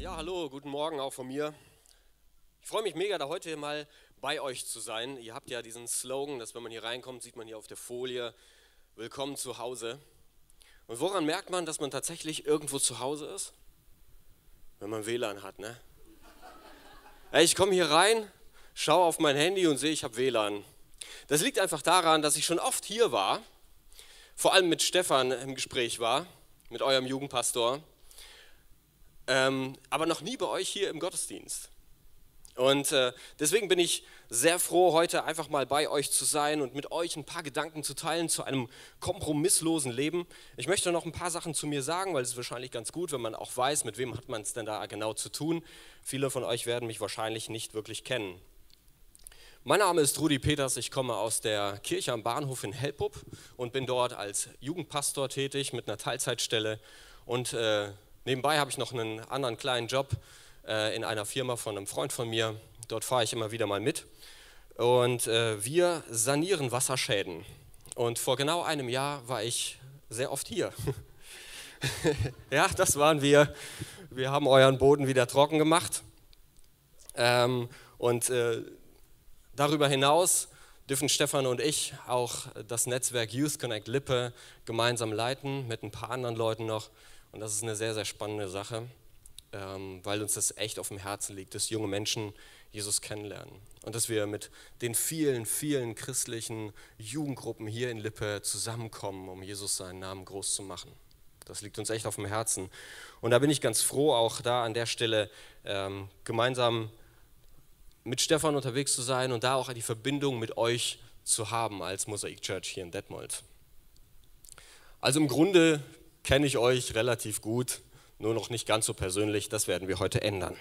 Ja, hallo, guten Morgen auch von mir. Ich freue mich mega, da heute mal bei euch zu sein. Ihr habt ja diesen Slogan, dass wenn man hier reinkommt, sieht man hier auf der Folie, willkommen zu Hause. Und woran merkt man, dass man tatsächlich irgendwo zu Hause ist? Wenn man WLAN hat, ne? Ich komme hier rein, schaue auf mein Handy und sehe, ich habe WLAN. Das liegt einfach daran, dass ich schon oft hier war, vor allem mit Stefan im Gespräch war, mit eurem Jugendpastor ähm, aber noch nie bei euch hier im Gottesdienst. Und äh, deswegen bin ich sehr froh, heute einfach mal bei euch zu sein und mit euch ein paar Gedanken zu teilen zu einem kompromisslosen Leben. Ich möchte noch ein paar Sachen zu mir sagen, weil es ist wahrscheinlich ganz gut, wenn man auch weiß, mit wem hat man es denn da genau zu tun. Viele von euch werden mich wahrscheinlich nicht wirklich kennen. Mein Name ist Rudi Peters, ich komme aus der Kirche am Bahnhof in Helpup und bin dort als Jugendpastor tätig mit einer Teilzeitstelle und äh, Nebenbei habe ich noch einen anderen kleinen Job äh, in einer Firma von einem Freund von mir. Dort fahre ich immer wieder mal mit. Und äh, wir sanieren Wasserschäden. Und vor genau einem Jahr war ich sehr oft hier. ja, das waren wir. Wir haben euren Boden wieder trocken gemacht. Ähm, und äh, darüber hinaus dürfen Stefan und ich auch das Netzwerk Youth Connect Lippe gemeinsam leiten, mit ein paar anderen Leuten noch. Und das ist eine sehr, sehr spannende Sache, ähm, weil uns das echt auf dem Herzen liegt, dass junge Menschen Jesus kennenlernen. Und dass wir mit den vielen, vielen christlichen Jugendgruppen hier in Lippe zusammenkommen, um Jesus seinen Namen groß zu machen. Das liegt uns echt auf dem Herzen. Und da bin ich ganz froh, auch da an der Stelle ähm, gemeinsam mit Stefan unterwegs zu sein und da auch die Verbindung mit euch zu haben als Mosaik Church hier in Detmold. Also im Grunde kenne ich euch relativ gut, nur noch nicht ganz so persönlich. Das werden wir heute ändern.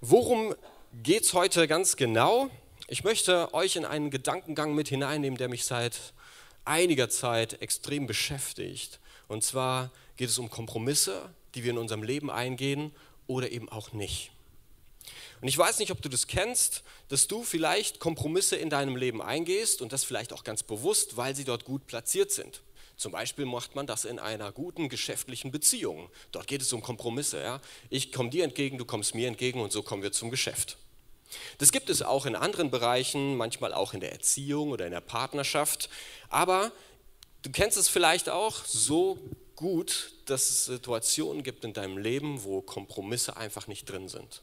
Worum geht es heute ganz genau? Ich möchte euch in einen Gedankengang mit hineinnehmen, der mich seit einiger Zeit extrem beschäftigt. Und zwar geht es um Kompromisse, die wir in unserem Leben eingehen oder eben auch nicht. Und ich weiß nicht, ob du das kennst, dass du vielleicht Kompromisse in deinem Leben eingehst und das vielleicht auch ganz bewusst, weil sie dort gut platziert sind. Zum Beispiel macht man das in einer guten geschäftlichen Beziehung. Dort geht es um Kompromisse. Ja? Ich komme dir entgegen, du kommst mir entgegen und so kommen wir zum Geschäft. Das gibt es auch in anderen Bereichen, manchmal auch in der Erziehung oder in der Partnerschaft. Aber du kennst es vielleicht auch so gut, dass es Situationen gibt in deinem Leben, wo Kompromisse einfach nicht drin sind.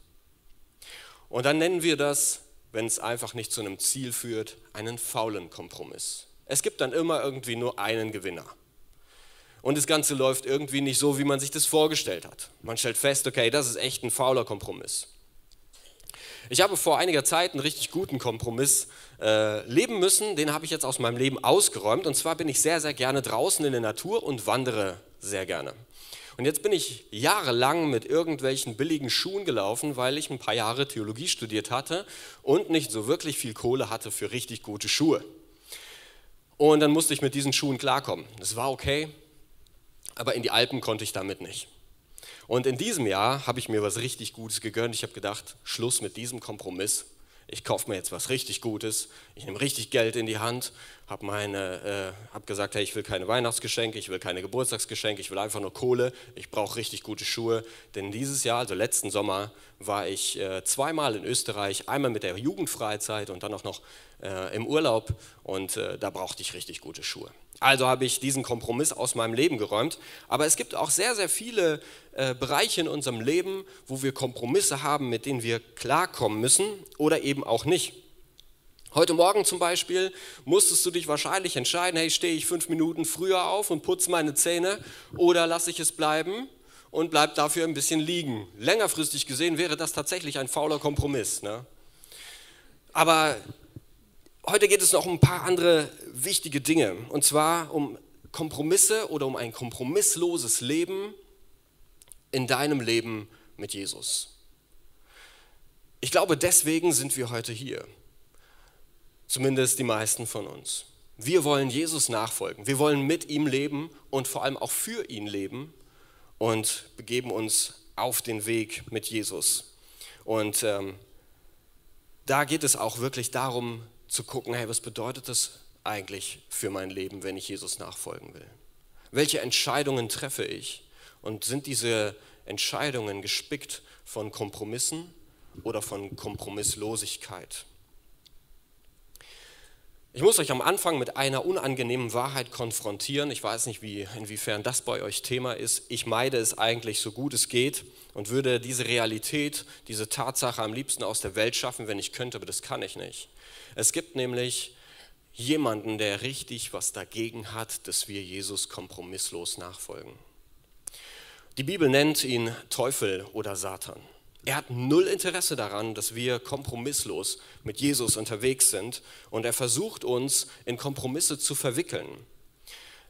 Und dann nennen wir das, wenn es einfach nicht zu einem Ziel führt, einen faulen Kompromiss. Es gibt dann immer irgendwie nur einen Gewinner. Und das Ganze läuft irgendwie nicht so, wie man sich das vorgestellt hat. Man stellt fest, okay, das ist echt ein fauler Kompromiss. Ich habe vor einiger Zeit einen richtig guten Kompromiss äh, leben müssen. Den habe ich jetzt aus meinem Leben ausgeräumt. Und zwar bin ich sehr, sehr gerne draußen in der Natur und wandere sehr gerne. Und jetzt bin ich jahrelang mit irgendwelchen billigen Schuhen gelaufen, weil ich ein paar Jahre Theologie studiert hatte und nicht so wirklich viel Kohle hatte für richtig gute Schuhe. Und dann musste ich mit diesen Schuhen klarkommen. Das war okay, aber in die Alpen konnte ich damit nicht. Und in diesem Jahr habe ich mir was richtig Gutes gegönnt. Ich habe gedacht, Schluss mit diesem Kompromiss. Ich kaufe mir jetzt was richtig Gutes. Ich nehme richtig Geld in die Hand habe äh, hab gesagt, hey, ich will keine Weihnachtsgeschenke, ich will keine Geburtstagsgeschenke, ich will einfach nur Kohle, ich brauche richtig gute Schuhe. Denn dieses Jahr, also letzten Sommer, war ich äh, zweimal in Österreich, einmal mit der Jugendfreizeit und dann auch noch äh, im Urlaub und äh, da brauchte ich richtig gute Schuhe. Also habe ich diesen Kompromiss aus meinem Leben geräumt. Aber es gibt auch sehr, sehr viele äh, Bereiche in unserem Leben, wo wir Kompromisse haben, mit denen wir klarkommen müssen oder eben auch nicht. Heute Morgen zum Beispiel musstest du dich wahrscheinlich entscheiden, hey, stehe ich fünf Minuten früher auf und putze meine Zähne oder lasse ich es bleiben und bleib dafür ein bisschen liegen. Längerfristig gesehen wäre das tatsächlich ein fauler Kompromiss. Ne? Aber heute geht es noch um ein paar andere wichtige Dinge und zwar um Kompromisse oder um ein kompromissloses Leben in deinem Leben mit Jesus. Ich glaube, deswegen sind wir heute hier. Zumindest die meisten von uns. Wir wollen Jesus nachfolgen. Wir wollen mit ihm leben und vor allem auch für ihn leben und begeben uns auf den Weg mit Jesus. Und ähm, da geht es auch wirklich darum zu gucken, hey, was bedeutet das eigentlich für mein Leben, wenn ich Jesus nachfolgen will? Welche Entscheidungen treffe ich? Und sind diese Entscheidungen gespickt von Kompromissen oder von Kompromisslosigkeit? Ich muss euch am Anfang mit einer unangenehmen Wahrheit konfrontieren. Ich weiß nicht, wie, inwiefern das bei euch Thema ist. Ich meide es eigentlich so gut es geht und würde diese Realität, diese Tatsache am liebsten aus der Welt schaffen, wenn ich könnte, aber das kann ich nicht. Es gibt nämlich jemanden, der richtig was dagegen hat, dass wir Jesus kompromisslos nachfolgen. Die Bibel nennt ihn Teufel oder Satan. Er hat null Interesse daran, dass wir kompromisslos mit Jesus unterwegs sind und er versucht uns in Kompromisse zu verwickeln.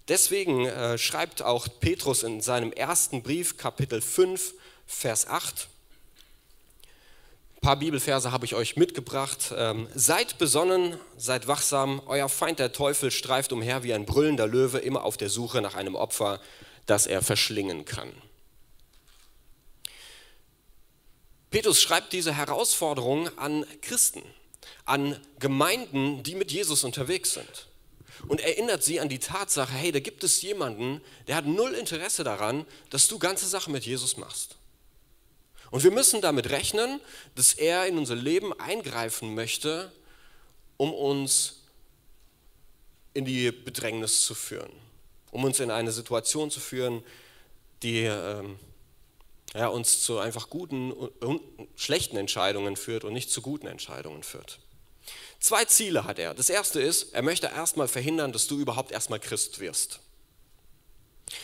Deswegen äh, schreibt auch Petrus in seinem ersten Brief, Kapitel 5, Vers 8, ein paar Bibelverse habe ich euch mitgebracht. Ähm, seid besonnen, seid wachsam, euer Feind der Teufel streift umher wie ein brüllender Löwe, immer auf der Suche nach einem Opfer, das er verschlingen kann. Petrus schreibt diese Herausforderung an Christen, an Gemeinden, die mit Jesus unterwegs sind. Und erinnert sie an die Tatsache, hey, da gibt es jemanden, der hat null Interesse daran, dass du ganze Sachen mit Jesus machst. Und wir müssen damit rechnen, dass er in unser Leben eingreifen möchte, um uns in die Bedrängnis zu führen, um uns in eine Situation zu führen, die ähm, ja, uns zu einfach guten und schlechten Entscheidungen führt und nicht zu guten Entscheidungen führt. Zwei Ziele hat er. Das erste ist, er möchte erstmal verhindern, dass du überhaupt erstmal Christ wirst.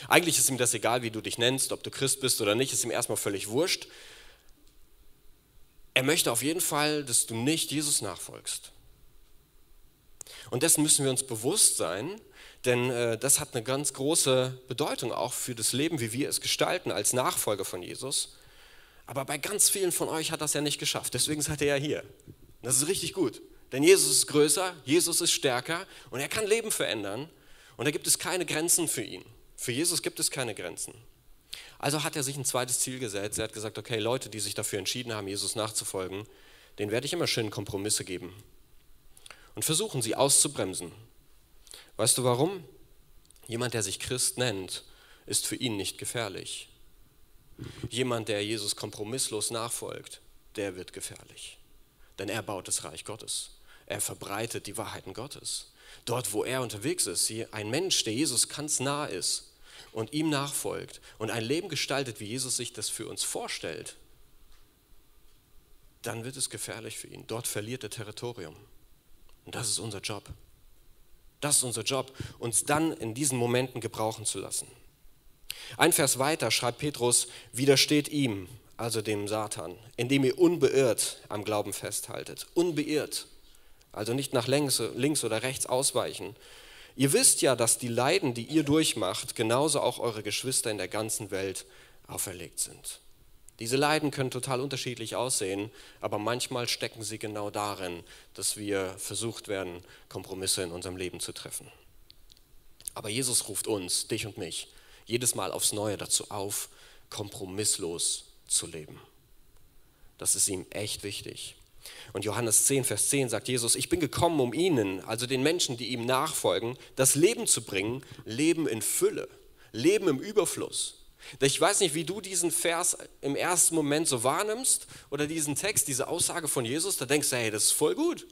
Eigentlich ist ihm das egal, wie du dich nennst, ob du Christ bist oder nicht, ist ihm erstmal völlig wurscht. Er möchte auf jeden Fall, dass du nicht Jesus nachfolgst. Und dessen müssen wir uns bewusst sein, denn äh, das hat eine ganz große Bedeutung auch für das Leben, wie wir es gestalten als Nachfolger von Jesus. Aber bei ganz vielen von euch hat das ja nicht geschafft. Deswegen seid ihr ja hier. Das ist richtig gut. Denn Jesus ist größer, Jesus ist stärker und er kann Leben verändern. Und da gibt es keine Grenzen für ihn. Für Jesus gibt es keine Grenzen. Also hat er sich ein zweites Ziel gesetzt. Er hat gesagt, okay, Leute, die sich dafür entschieden haben, Jesus nachzufolgen, denen werde ich immer schön Kompromisse geben. Und versuchen sie auszubremsen, Weißt du warum? Jemand, der sich Christ nennt, ist für ihn nicht gefährlich. Jemand, der Jesus kompromisslos nachfolgt, der wird gefährlich. Denn er baut das Reich Gottes. Er verbreitet die Wahrheiten Gottes. Dort, wo er unterwegs ist, ein Mensch, der Jesus ganz nah ist und ihm nachfolgt und ein Leben gestaltet, wie Jesus sich das für uns vorstellt, dann wird es gefährlich für ihn. Dort verliert er Territorium. Und das ist unser Job. Das ist unser Job, uns dann in diesen Momenten gebrauchen zu lassen. Ein Vers weiter schreibt Petrus, widersteht ihm, also dem Satan, indem ihr unbeirrt am Glauben festhaltet. Unbeirrt, also nicht nach links oder rechts ausweichen. Ihr wisst ja, dass die Leiden, die ihr durchmacht, genauso auch eure Geschwister in der ganzen Welt auferlegt sind. Diese Leiden können total unterschiedlich aussehen, aber manchmal stecken sie genau darin, dass wir versucht werden, Kompromisse in unserem Leben zu treffen. Aber Jesus ruft uns, dich und mich, jedes Mal aufs Neue dazu auf, kompromisslos zu leben. Das ist ihm echt wichtig. Und Johannes 10, Vers 10 sagt Jesus, ich bin gekommen, um ihnen, also den Menschen, die ihm nachfolgen, das Leben zu bringen, Leben in Fülle, Leben im Überfluss. Ich weiß nicht, wie du diesen Vers im ersten Moment so wahrnimmst oder diesen Text, diese Aussage von Jesus, da denkst du, hey, das ist voll gut.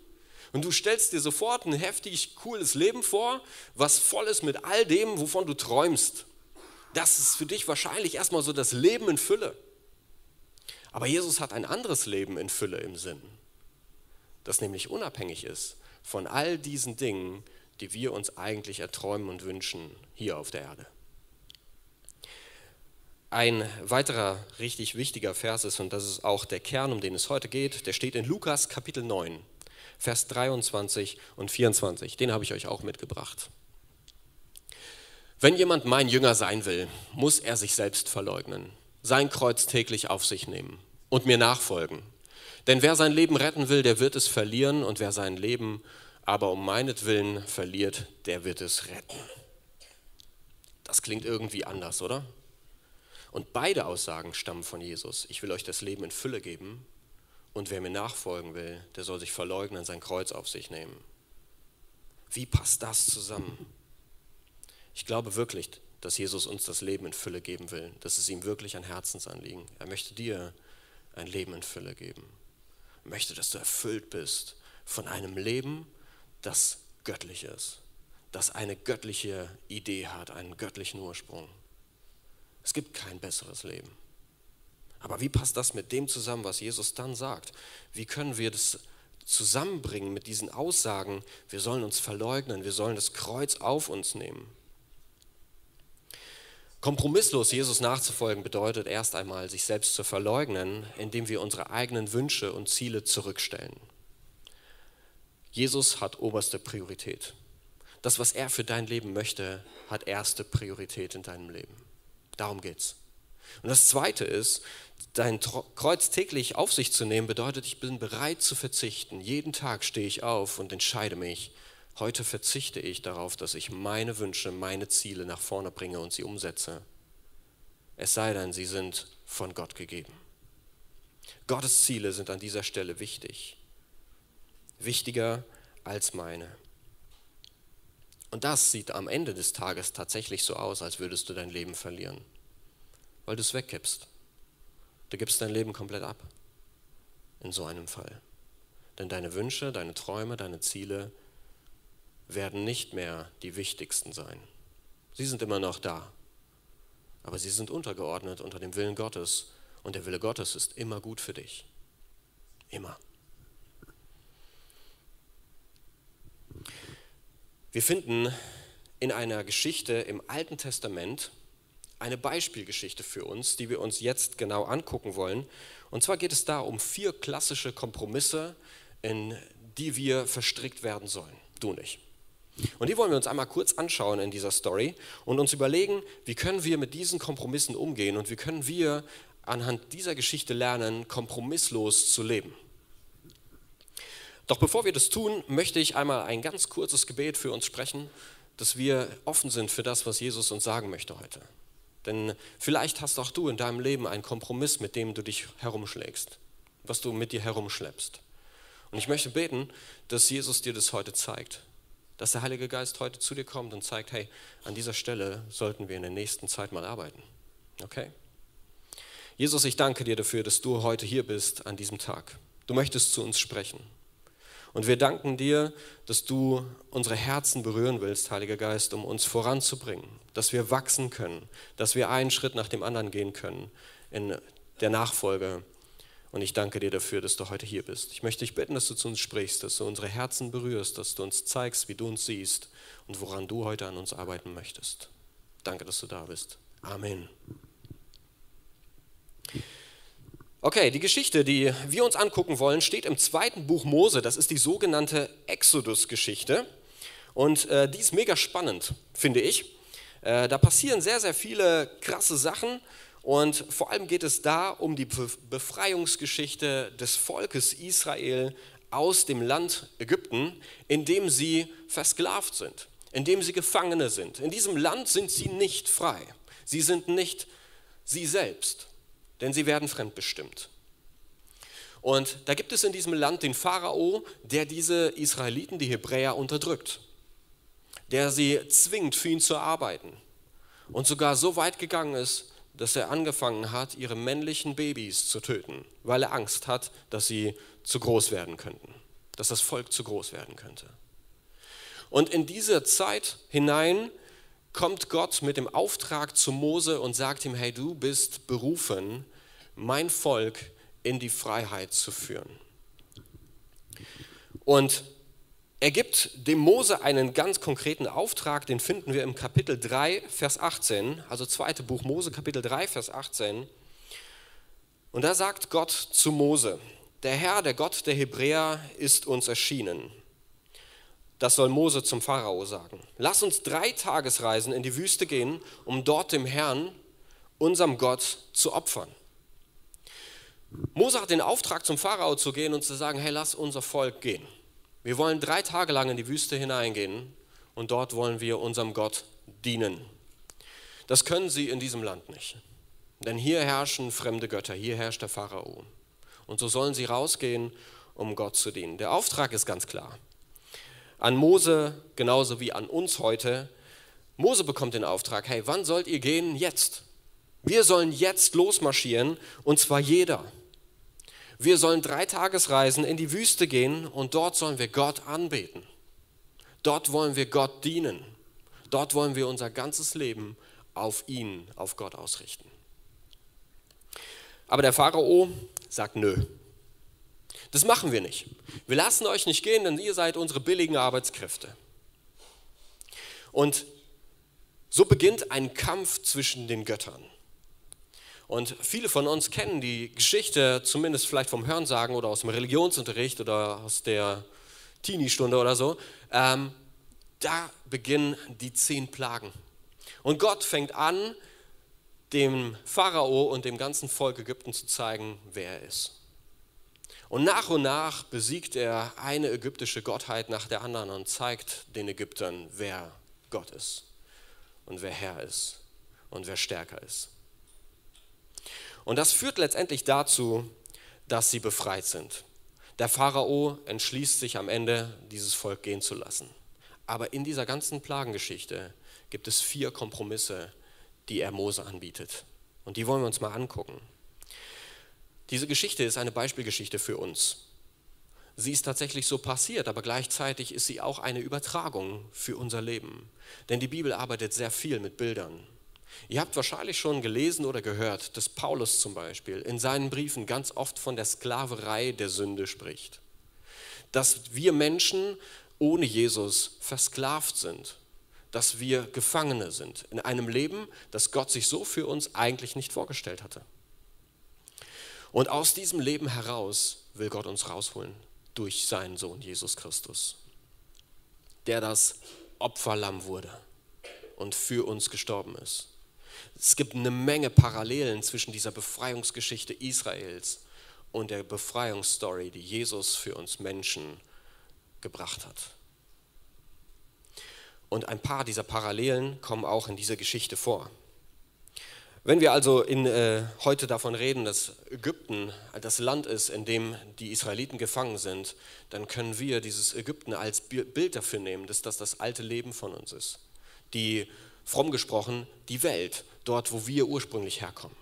Und du stellst dir sofort ein heftig cooles Leben vor, was voll ist mit all dem, wovon du träumst. Das ist für dich wahrscheinlich erstmal so das Leben in Fülle. Aber Jesus hat ein anderes Leben in Fülle im Sinn, das nämlich unabhängig ist von all diesen Dingen, die wir uns eigentlich erträumen und wünschen hier auf der Erde. Ein weiterer richtig wichtiger Vers ist, und das ist auch der Kern, um den es heute geht, der steht in Lukas Kapitel 9, Vers 23 und 24. Den habe ich euch auch mitgebracht. Wenn jemand mein Jünger sein will, muss er sich selbst verleugnen, sein Kreuz täglich auf sich nehmen und mir nachfolgen. Denn wer sein Leben retten will, der wird es verlieren, und wer sein Leben aber um meinetwillen verliert, der wird es retten. Das klingt irgendwie anders, oder? Und beide Aussagen stammen von Jesus. Ich will euch das Leben in Fülle geben und wer mir nachfolgen will, der soll sich verleugnen, sein Kreuz auf sich nehmen. Wie passt das zusammen? Ich glaube wirklich, dass Jesus uns das Leben in Fülle geben will. Das ist ihm wirklich ein Herzensanliegen. Er möchte dir ein Leben in Fülle geben. Er möchte, dass du erfüllt bist von einem Leben, das göttlich ist, das eine göttliche Idee hat, einen göttlichen Ursprung. Es gibt kein besseres Leben. Aber wie passt das mit dem zusammen, was Jesus dann sagt? Wie können wir das zusammenbringen mit diesen Aussagen, wir sollen uns verleugnen, wir sollen das Kreuz auf uns nehmen? Kompromisslos Jesus nachzufolgen bedeutet erst einmal, sich selbst zu verleugnen, indem wir unsere eigenen Wünsche und Ziele zurückstellen. Jesus hat oberste Priorität. Das, was er für dein Leben möchte, hat erste Priorität in deinem Leben. Darum geht's. Und das Zweite ist, dein Kreuz täglich auf sich zu nehmen, bedeutet, ich bin bereit zu verzichten. Jeden Tag stehe ich auf und entscheide mich, Heute verzichte ich darauf, dass ich meine Wünsche, meine Ziele nach vorne bringe und sie umsetze. Es sei denn, sie sind von Gott gegeben. Gottes Ziele sind an dieser Stelle wichtig. Wichtiger als meine. Und das sieht am Ende des Tages tatsächlich so aus, als würdest du dein Leben verlieren, weil du es wegkippst. Du gibst dein Leben komplett ab. In so einem Fall. Denn deine Wünsche, deine Träume, deine Ziele werden nicht mehr die wichtigsten sein. Sie sind immer noch da, aber sie sind untergeordnet unter dem Willen Gottes und der Wille Gottes ist immer gut für dich. Immer. Wir finden in einer Geschichte im Alten Testament eine Beispielgeschichte für uns, die wir uns jetzt genau angucken wollen. Und zwar geht es da um vier klassische Kompromisse, in die wir verstrickt werden sollen. Du nicht. Und die wollen wir uns einmal kurz anschauen in dieser Story und uns überlegen, wie können wir mit diesen Kompromissen umgehen und wie können wir anhand dieser Geschichte lernen, kompromisslos zu leben. Doch bevor wir das tun, möchte ich einmal ein ganz kurzes Gebet für uns sprechen, dass wir offen sind für das, was Jesus uns sagen möchte heute. Denn vielleicht hast auch du in deinem Leben einen Kompromiss, mit dem du dich herumschlägst, was du mit dir herumschleppst. Und ich möchte beten, dass Jesus dir das heute zeigt dass der Heilige Geist heute zu dir kommt und zeigt, hey, an dieser Stelle sollten wir in der nächsten Zeit mal arbeiten. Okay? Jesus, ich danke dir dafür, dass du heute hier bist an diesem Tag. Du möchtest zu uns sprechen. Und wir danken dir, dass du unsere Herzen berühren willst, Heiliger Geist, um uns voranzubringen, dass wir wachsen können, dass wir einen Schritt nach dem anderen gehen können in der Nachfolge und ich danke dir dafür, dass du heute hier bist. Ich möchte dich bitten, dass du zu uns sprichst, dass du unsere Herzen berührst, dass du uns zeigst, wie du uns siehst und woran du heute an uns arbeiten möchtest. Danke, dass du da bist. Amen. Okay, die Geschichte, die wir uns angucken wollen, steht im zweiten Buch Mose. Das ist die sogenannte Exodus-Geschichte. Und äh, die ist mega spannend, finde ich. Äh, da passieren sehr, sehr viele krasse Sachen und vor allem geht es da um die Befreiungsgeschichte des Volkes Israel aus dem Land Ägypten, in dem sie versklavt sind, in dem sie Gefangene sind. In diesem Land sind sie nicht frei. Sie sind nicht sie selbst, denn sie werden fremdbestimmt. Und da gibt es in diesem Land den Pharao, der diese Israeliten, die Hebräer, unterdrückt, der sie zwingt, für ihn zu arbeiten und sogar so weit gegangen ist, dass er angefangen hat, ihre männlichen Babys zu töten, weil er Angst hat, dass sie zu groß werden könnten, dass das Volk zu groß werden könnte. Und in diese Zeit hinein kommt Gott mit dem Auftrag zu Mose und sagt ihm, hey, du bist berufen, mein Volk in die Freiheit zu führen. Und er gibt dem Mose einen ganz konkreten Auftrag, den finden wir im Kapitel 3, Vers 18, also zweite Buch Mose, Kapitel 3, Vers 18. Und da sagt Gott zu Mose, der Herr, der Gott der Hebräer, ist uns erschienen. Das soll Mose zum Pharao sagen. Lass uns drei Tagesreisen in die Wüste gehen, um dort dem Herrn, unserem Gott, zu opfern. Mose hat den Auftrag, zum Pharao zu gehen und zu sagen, hey, lass unser Volk gehen. Wir wollen drei Tage lang in die Wüste hineingehen und dort wollen wir unserem Gott dienen. Das können sie in diesem Land nicht. Denn hier herrschen fremde Götter, hier herrscht der Pharao. Und so sollen sie rausgehen, um Gott zu dienen. Der Auftrag ist ganz klar. An Mose genauso wie an uns heute, Mose bekommt den Auftrag, hey, wann sollt ihr gehen? Jetzt. Wir sollen jetzt losmarschieren und zwar jeder. Wir sollen drei Tagesreisen in die Wüste gehen und dort sollen wir Gott anbeten. Dort wollen wir Gott dienen. Dort wollen wir unser ganzes Leben auf ihn, auf Gott ausrichten. Aber der Pharao sagt, nö, das machen wir nicht. Wir lassen euch nicht gehen, denn ihr seid unsere billigen Arbeitskräfte. Und so beginnt ein Kampf zwischen den Göttern. Und viele von uns kennen die Geschichte, zumindest vielleicht vom Hörensagen oder aus dem Religionsunterricht oder aus der Teenie-Stunde oder so. Ähm, da beginnen die zehn Plagen. Und Gott fängt an, dem Pharao und dem ganzen Volk Ägypten zu zeigen, wer er ist. Und nach und nach besiegt er eine ägyptische Gottheit nach der anderen und zeigt den Ägyptern, wer Gott ist und wer Herr ist und wer stärker ist. Und das führt letztendlich dazu, dass sie befreit sind. Der Pharao entschließt sich am Ende, dieses Volk gehen zu lassen. Aber in dieser ganzen Plagengeschichte gibt es vier Kompromisse, die er Mose anbietet. Und die wollen wir uns mal angucken. Diese Geschichte ist eine Beispielgeschichte für uns. Sie ist tatsächlich so passiert, aber gleichzeitig ist sie auch eine Übertragung für unser Leben. Denn die Bibel arbeitet sehr viel mit Bildern. Ihr habt wahrscheinlich schon gelesen oder gehört, dass Paulus zum Beispiel in seinen Briefen ganz oft von der Sklaverei der Sünde spricht. Dass wir Menschen ohne Jesus versklavt sind, dass wir Gefangene sind in einem Leben, das Gott sich so für uns eigentlich nicht vorgestellt hatte. Und aus diesem Leben heraus will Gott uns rausholen durch seinen Sohn Jesus Christus, der das Opferlamm wurde und für uns gestorben ist. Es gibt eine Menge Parallelen zwischen dieser Befreiungsgeschichte Israels und der Befreiungsstory, die Jesus für uns Menschen gebracht hat. Und ein paar dieser Parallelen kommen auch in dieser Geschichte vor. Wenn wir also in, äh, heute davon reden, dass Ägypten das Land ist, in dem die Israeliten gefangen sind, dann können wir dieses Ägypten als Bild dafür nehmen, dass das das alte Leben von uns ist. Die, fromm gesprochen, die Welt, dort, wo wir ursprünglich herkommen.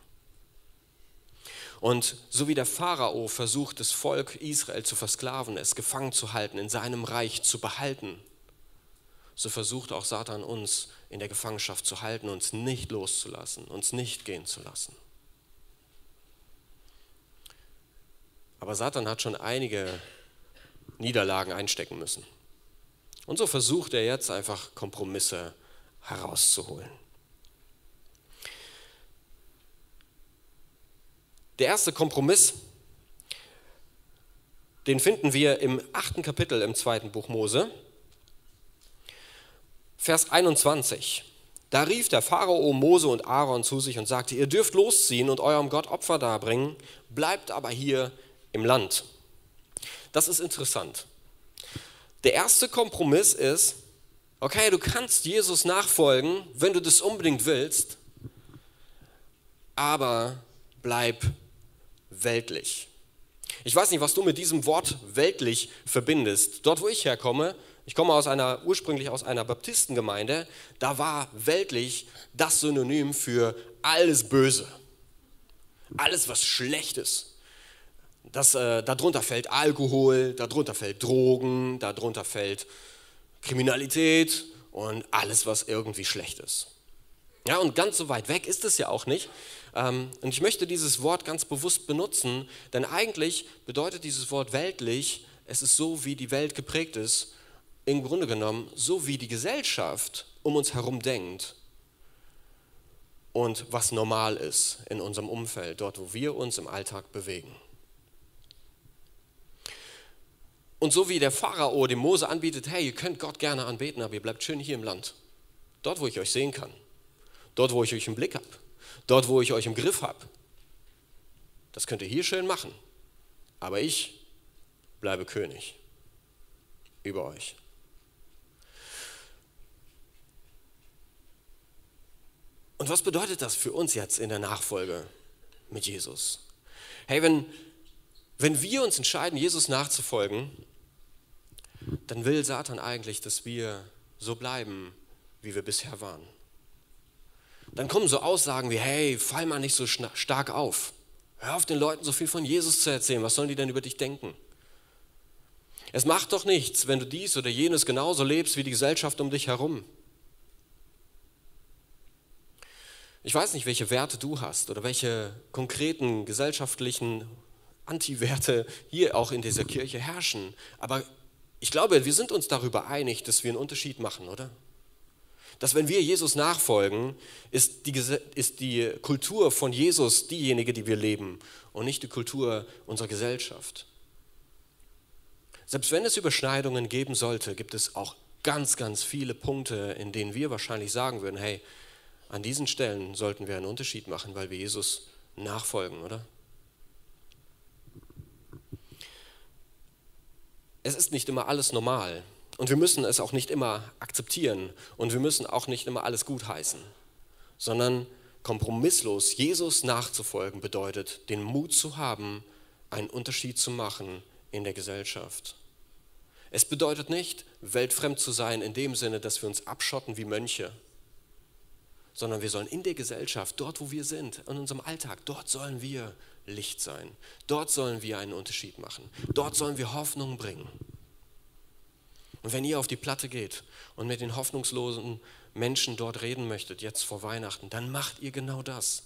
Und so wie der Pharao versucht, das Volk Israel zu versklaven, es gefangen zu halten, in seinem Reich zu behalten, so versucht auch Satan uns in der Gefangenschaft zu halten, uns nicht loszulassen, uns nicht gehen zu lassen. Aber Satan hat schon einige Niederlagen einstecken müssen. Und so versucht er jetzt einfach Kompromisse herauszuholen. Der erste Kompromiss, den finden wir im achten Kapitel im zweiten Buch Mose, Vers 21. Da rief der Pharao Mose und Aaron zu sich und sagte, ihr dürft losziehen und eurem Gott Opfer darbringen, bleibt aber hier im Land. Das ist interessant. Der erste Kompromiss ist, okay, du kannst Jesus nachfolgen, wenn du das unbedingt willst, aber bleib weltlich. Ich weiß nicht, was du mit diesem Wort weltlich verbindest. Dort, wo ich herkomme, ich komme aus einer, ursprünglich aus einer Baptistengemeinde, da war weltlich das Synonym für alles Böse. Alles, was schlecht ist. Das, äh, darunter fällt Alkohol, darunter fällt Drogen, darunter fällt Kriminalität und alles, was irgendwie schlecht ist. Ja, und ganz so weit weg ist es ja auch nicht. Ähm, und ich möchte dieses Wort ganz bewusst benutzen, denn eigentlich bedeutet dieses Wort weltlich, es ist so, wie die Welt geprägt ist, im Grunde genommen, so wie die Gesellschaft um uns herum denkt und was normal ist in unserem Umfeld, dort, wo wir uns im Alltag bewegen. Und so wie der Pharao dem Mose anbietet, hey, ihr könnt Gott gerne anbeten, aber ihr bleibt schön hier im Land. Dort, wo ich euch sehen kann. Dort, wo ich euch im Blick habe. Dort, wo ich euch im Griff habe. Das könnt ihr hier schön machen. Aber ich bleibe König über euch. Und was bedeutet das für uns jetzt in der Nachfolge mit Jesus? Hey, wenn, wenn wir uns entscheiden, Jesus nachzufolgen, dann will Satan eigentlich, dass wir so bleiben, wie wir bisher waren. Dann kommen so Aussagen wie, hey, fall mal nicht so stark auf. Hör auf den Leuten so viel von Jesus zu erzählen. Was sollen die denn über dich denken? Es macht doch nichts, wenn du dies oder jenes genauso lebst wie die Gesellschaft um dich herum. Ich weiß nicht, welche Werte du hast oder welche konkreten gesellschaftlichen Antiwerte hier auch in dieser Kirche herrschen, aber ich glaube, wir sind uns darüber einig, dass wir einen Unterschied machen, oder? Dass wenn wir Jesus nachfolgen, ist die, ist die Kultur von Jesus diejenige, die wir leben und nicht die Kultur unserer Gesellschaft. Selbst wenn es Überschneidungen geben sollte, gibt es auch ganz, ganz viele Punkte, in denen wir wahrscheinlich sagen würden, hey, an diesen Stellen sollten wir einen Unterschied machen, weil wir Jesus nachfolgen, oder? Es ist nicht immer alles normal und wir müssen es auch nicht immer akzeptieren und wir müssen auch nicht immer alles gutheißen, sondern kompromisslos Jesus nachzufolgen bedeutet, den Mut zu haben, einen Unterschied zu machen in der Gesellschaft. Es bedeutet nicht, weltfremd zu sein in dem Sinne, dass wir uns abschotten wie Mönche, sondern wir sollen in der Gesellschaft, dort wo wir sind, in unserem Alltag, dort sollen wir Licht sein. Dort sollen wir einen Unterschied machen. Dort sollen wir Hoffnung bringen. Und wenn ihr auf die Platte geht und mit den hoffnungslosen Menschen dort reden möchtet, jetzt vor Weihnachten, dann macht ihr genau das.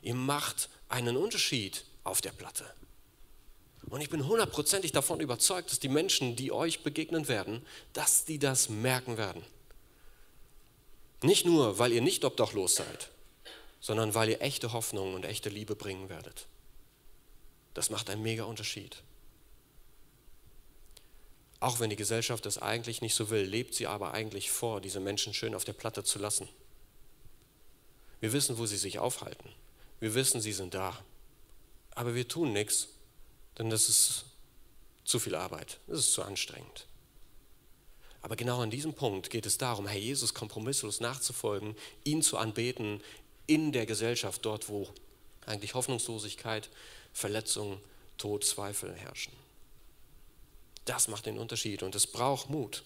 Ihr macht einen Unterschied auf der Platte. Und ich bin hundertprozentig davon überzeugt, dass die Menschen, die euch begegnen werden, dass die das merken werden. Nicht nur, weil ihr nicht obdachlos seid, sondern weil ihr echte Hoffnung und echte Liebe bringen werdet. Das macht einen mega Unterschied. Auch wenn die Gesellschaft das eigentlich nicht so will, lebt sie aber eigentlich vor, diese Menschen schön auf der Platte zu lassen. Wir wissen, wo sie sich aufhalten. Wir wissen, sie sind da. Aber wir tun nichts, denn das ist zu viel Arbeit, das ist zu anstrengend. Aber genau an diesem Punkt geht es darum, Herr Jesus kompromisslos nachzufolgen, ihn zu anbeten in der Gesellschaft, dort wo eigentlich Hoffnungslosigkeit, Verletzung, Tod, Zweifel herrschen. Das macht den Unterschied und es braucht Mut.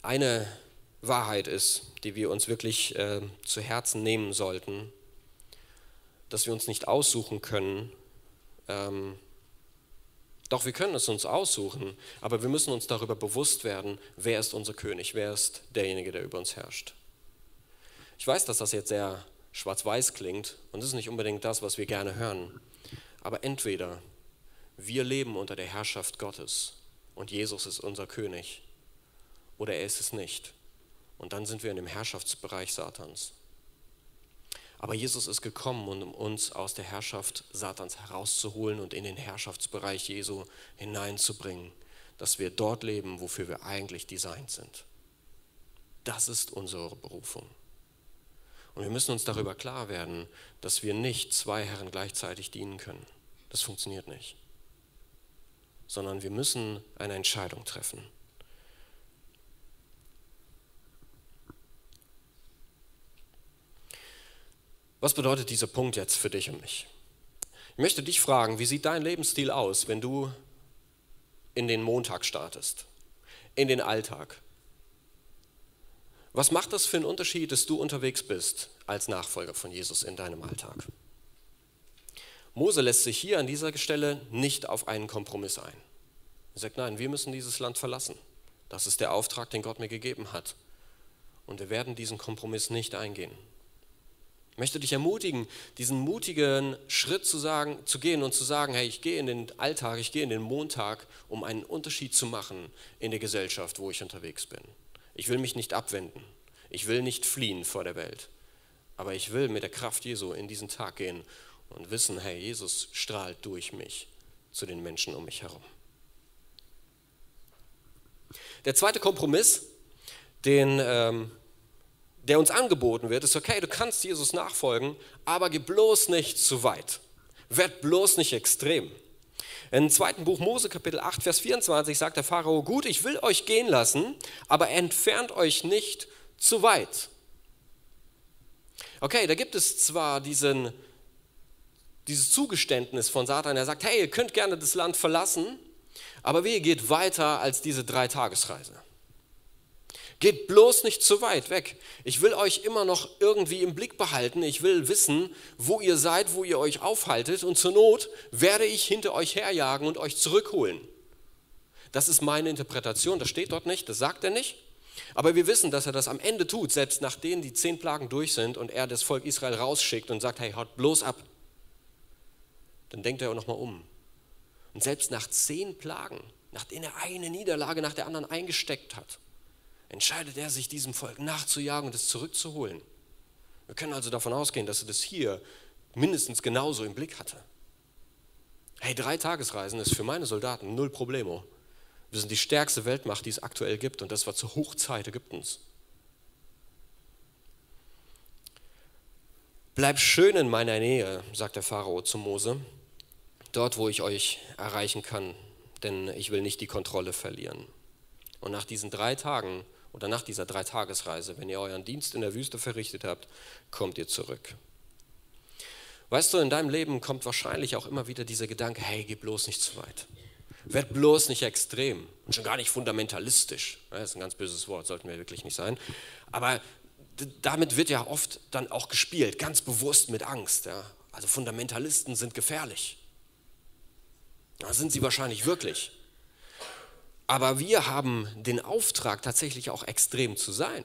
Eine Wahrheit ist, die wir uns wirklich äh, zu Herzen nehmen sollten, dass wir uns nicht aussuchen können. Ähm, doch wir können es uns aussuchen, aber wir müssen uns darüber bewusst werden, wer ist unser König, wer ist derjenige, der über uns herrscht. Ich weiß, dass das jetzt sehr schwarz-weiß klingt und das ist nicht unbedingt das, was wir gerne hören, aber entweder wir leben unter der Herrschaft Gottes und Jesus ist unser König oder er ist es nicht. Und dann sind wir in dem Herrschaftsbereich Satans. Aber Jesus ist gekommen, um uns aus der Herrschaft Satans herauszuholen und in den Herrschaftsbereich Jesu hineinzubringen, dass wir dort leben, wofür wir eigentlich designt sind. Das ist unsere Berufung. Und wir müssen uns darüber klar werden, dass wir nicht zwei Herren gleichzeitig dienen können. Das funktioniert nicht. Sondern wir müssen eine Entscheidung treffen. Was bedeutet dieser Punkt jetzt für dich und mich? Ich möchte dich fragen, wie sieht dein Lebensstil aus, wenn du in den Montag startest, in den Alltag? Was macht das für einen Unterschied, dass du unterwegs bist als Nachfolger von Jesus in deinem Alltag? Mose lässt sich hier an dieser Stelle nicht auf einen Kompromiss ein. Er sagt, nein, wir müssen dieses Land verlassen. Das ist der Auftrag, den Gott mir gegeben hat. Und wir werden diesen Kompromiss nicht eingehen. Ich möchte dich ermutigen, diesen mutigen Schritt zu, sagen, zu gehen und zu sagen, hey, ich gehe in den Alltag, ich gehe in den Montag, um einen Unterschied zu machen in der Gesellschaft, wo ich unterwegs bin. Ich will mich nicht abwenden. Ich will nicht fliehen vor der Welt. Aber ich will mit der Kraft Jesu in diesen Tag gehen und wissen, hey, Jesus strahlt durch mich zu den Menschen um mich herum. Der zweite Kompromiss, den ähm, der uns angeboten wird, ist, okay, du kannst Jesus nachfolgen, aber geh bloß nicht zu weit. Werd bloß nicht extrem. Im zweiten Buch Mose, Kapitel 8, Vers 24 sagt der Pharao, gut, ich will euch gehen lassen, aber entfernt euch nicht zu weit. Okay, da gibt es zwar diesen, dieses Zugeständnis von Satan, er sagt, hey, ihr könnt gerne das Land verlassen, Aber wie geht weiter als diese drei Tagesreise? Geht bloß nicht zu weit weg. Ich will euch immer noch irgendwie im Blick behalten. Ich will wissen, wo ihr seid, wo ihr euch aufhaltet. Und zur Not werde ich hinter euch herjagen und euch zurückholen. Das ist meine Interpretation. Das steht dort nicht, das sagt er nicht. Aber wir wissen, dass er das am Ende tut, selbst nachdem die zehn Plagen durch sind und er das Volk Israel rausschickt und sagt, hey, haut bloß ab. Dann denkt er auch nochmal um. Und selbst nach zehn Plagen, nachdem er eine Niederlage nach der anderen eingesteckt hat, entscheidet er sich, diesem Volk nachzujagen und es zurückzuholen. Wir können also davon ausgehen, dass er das hier mindestens genauso im Blick hatte. Hey, drei Tagesreisen ist für meine Soldaten null Problemo. Wir sind die stärkste Weltmacht, die es aktuell gibt, und das war zur Hochzeit Ägyptens. Bleib schön in meiner Nähe, sagt der Pharao zu Mose, dort, wo ich euch erreichen kann, denn ich will nicht die Kontrolle verlieren. Und nach diesen drei Tagen oder nach dieser Dreitagesreise, wenn ihr euren Dienst in der Wüste verrichtet habt, kommt ihr zurück. Weißt du, in deinem Leben kommt wahrscheinlich auch immer wieder dieser Gedanke, hey, geh bloß nicht zu weit. Werd bloß nicht extrem und schon gar nicht fundamentalistisch. Das ist ein ganz böses Wort, sollten wir wirklich nicht sein. Aber damit wird ja oft dann auch gespielt, ganz bewusst mit Angst. Ja. Also Fundamentalisten sind gefährlich. Da sind sie wahrscheinlich wirklich. Aber wir haben den Auftrag, tatsächlich auch extrem zu sein.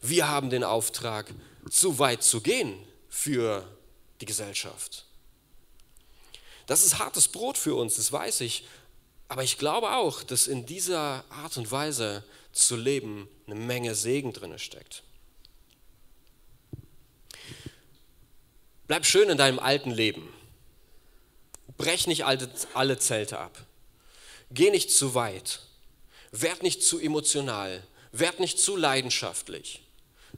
Wir haben den Auftrag, zu weit zu gehen für die Gesellschaft. Das ist hartes Brot für uns, das weiß ich. Aber ich glaube auch, dass in dieser Art und Weise zu leben eine Menge Segen drin steckt. Bleib schön in deinem alten Leben. Brech nicht alle Zelte ab. Geh nicht zu weit. Werd nicht zu emotional. Werd nicht zu leidenschaftlich.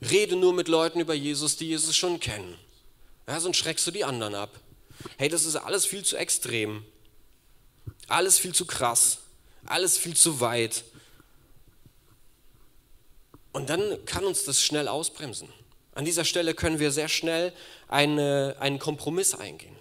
Rede nur mit Leuten über Jesus, die Jesus schon kennen. Ja, sonst schreckst du die anderen ab. Hey, das ist alles viel zu extrem. Alles viel zu krass. Alles viel zu weit. Und dann kann uns das schnell ausbremsen. An dieser Stelle können wir sehr schnell eine, einen Kompromiss eingehen.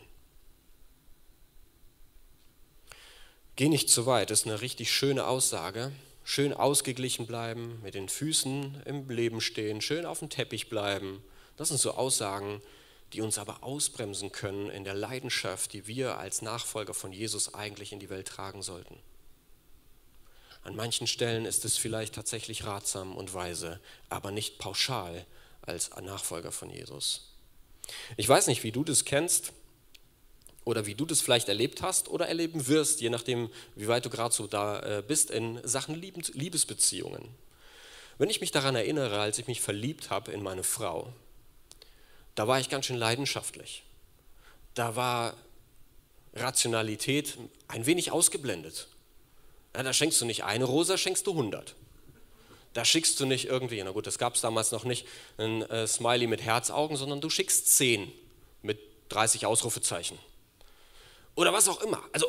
Geh nicht zu weit, das ist eine richtig schöne Aussage. Schön ausgeglichen bleiben, mit den Füßen im Leben stehen, schön auf dem Teppich bleiben. Das sind so Aussagen, die uns aber ausbremsen können in der Leidenschaft, die wir als Nachfolger von Jesus eigentlich in die Welt tragen sollten. An manchen Stellen ist es vielleicht tatsächlich ratsam und weise, aber nicht pauschal als Nachfolger von Jesus. Ich weiß nicht, wie du das kennst oder wie du das vielleicht erlebt hast oder erleben wirst, je nachdem, wie weit du gerade so da äh, bist in Sachen Liebesbeziehungen. Wenn ich mich daran erinnere, als ich mich verliebt habe in meine Frau, da war ich ganz schön leidenschaftlich. Da war Rationalität ein wenig ausgeblendet. Ja, da schenkst du nicht eine Rosa, schenkst du 100. Da schickst du nicht irgendwie, na gut, das gab es damals noch nicht, ein äh, Smiley mit Herzaugen, sondern du schickst 10 mit 30 Ausrufezeichen. Oder was auch immer. Also,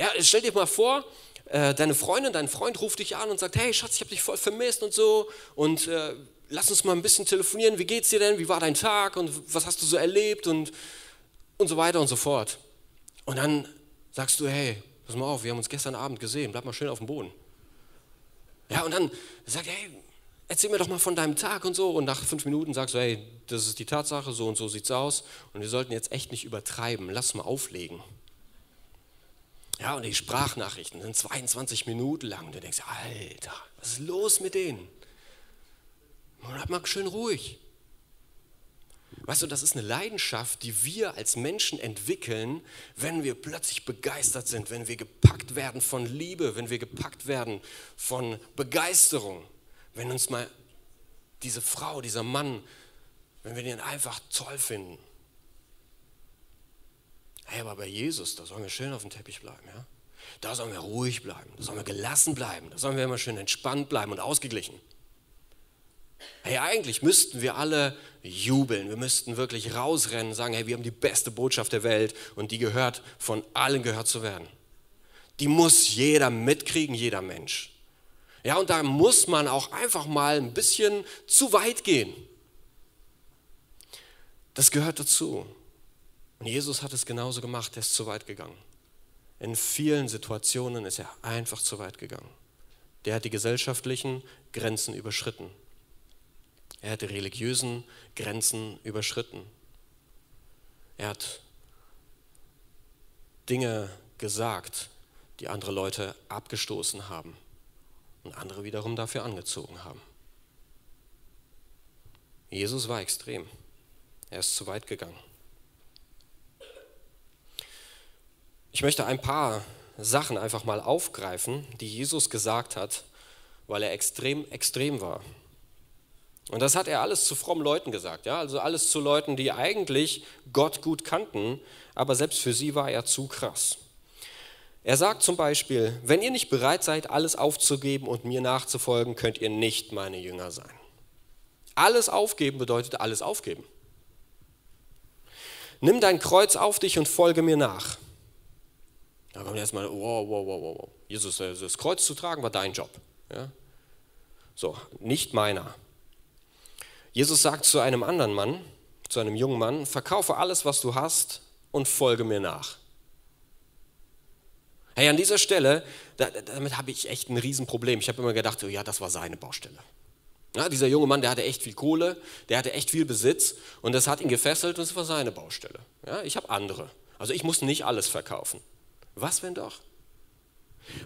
ja, stell dir mal vor, äh, deine Freundin, dein Freund ruft dich an und sagt, hey Schatz, ich habe dich voll vermisst und so und äh, lass uns mal ein bisschen telefonieren, wie geht's dir denn, wie war dein Tag und was hast du so erlebt und, und so weiter und so fort. Und dann sagst du, hey, pass mal auf, wir haben uns gestern Abend gesehen, bleib mal schön auf dem Boden. Ja, und dann sagt er, hey, erzähl mir doch mal von deinem Tag und so. Und nach fünf Minuten sagst du, hey, das ist die Tatsache, so und so sieht's aus. Und wir sollten jetzt echt nicht übertreiben, lass mal auflegen. Ja, und die Sprachnachrichten sind 22 Minuten lang. Und du denkst, Alter, was ist los mit denen? Bleib mal schön ruhig. Weißt du, das ist eine Leidenschaft, die wir als Menschen entwickeln, wenn wir plötzlich begeistert sind, wenn wir gepackt werden von Liebe, wenn wir gepackt werden von Begeisterung, wenn uns mal diese Frau, dieser Mann, wenn wir den einfach toll finden. Hey, aber bei Jesus, da sollen wir schön auf dem Teppich bleiben, ja? Da sollen wir ruhig bleiben, da sollen wir gelassen bleiben, da sollen wir immer schön entspannt bleiben und ausgeglichen. Hey, eigentlich müssten wir alle jubeln, wir müssten wirklich rausrennen, sagen, hey, wir haben die beste Botschaft der Welt und die gehört von allen gehört zu werden. Die muss jeder mitkriegen, jeder Mensch. Ja, und da muss man auch einfach mal ein bisschen zu weit gehen. Das gehört dazu. Und Jesus hat es genauso gemacht, er ist zu weit gegangen. In vielen Situationen ist er einfach zu weit gegangen. Der hat die gesellschaftlichen Grenzen überschritten. Er hat die religiösen Grenzen überschritten. Er hat Dinge gesagt, die andere Leute abgestoßen haben und andere wiederum dafür angezogen haben. Jesus war extrem. Er ist zu weit gegangen. Ich möchte ein paar Sachen einfach mal aufgreifen, die Jesus gesagt hat, weil er extrem, extrem war. Und das hat er alles zu frommen Leuten gesagt, ja, also alles zu Leuten, die eigentlich Gott gut kannten, aber selbst für sie war er zu krass. Er sagt zum Beispiel, wenn ihr nicht bereit seid, alles aufzugeben und mir nachzufolgen, könnt ihr nicht meine Jünger sein. Alles aufgeben bedeutet alles aufgeben. Nimm dein Kreuz auf dich und folge mir nach. Da kommt erstmal, wow, wow, wow, wow. Jesus, das Kreuz zu tragen war dein Job. Ja? So, nicht meiner. Jesus sagt zu einem anderen Mann, zu einem jungen Mann, verkaufe alles, was du hast und folge mir nach. Hey, an dieser Stelle, da, damit habe ich echt ein Riesenproblem. Ich habe immer gedacht, oh ja, das war seine Baustelle. Ja, dieser junge Mann, der hatte echt viel Kohle, der hatte echt viel Besitz und das hat ihn gefesselt und es war seine Baustelle. Ja, ich habe andere. Also ich muss nicht alles verkaufen. Was wenn doch?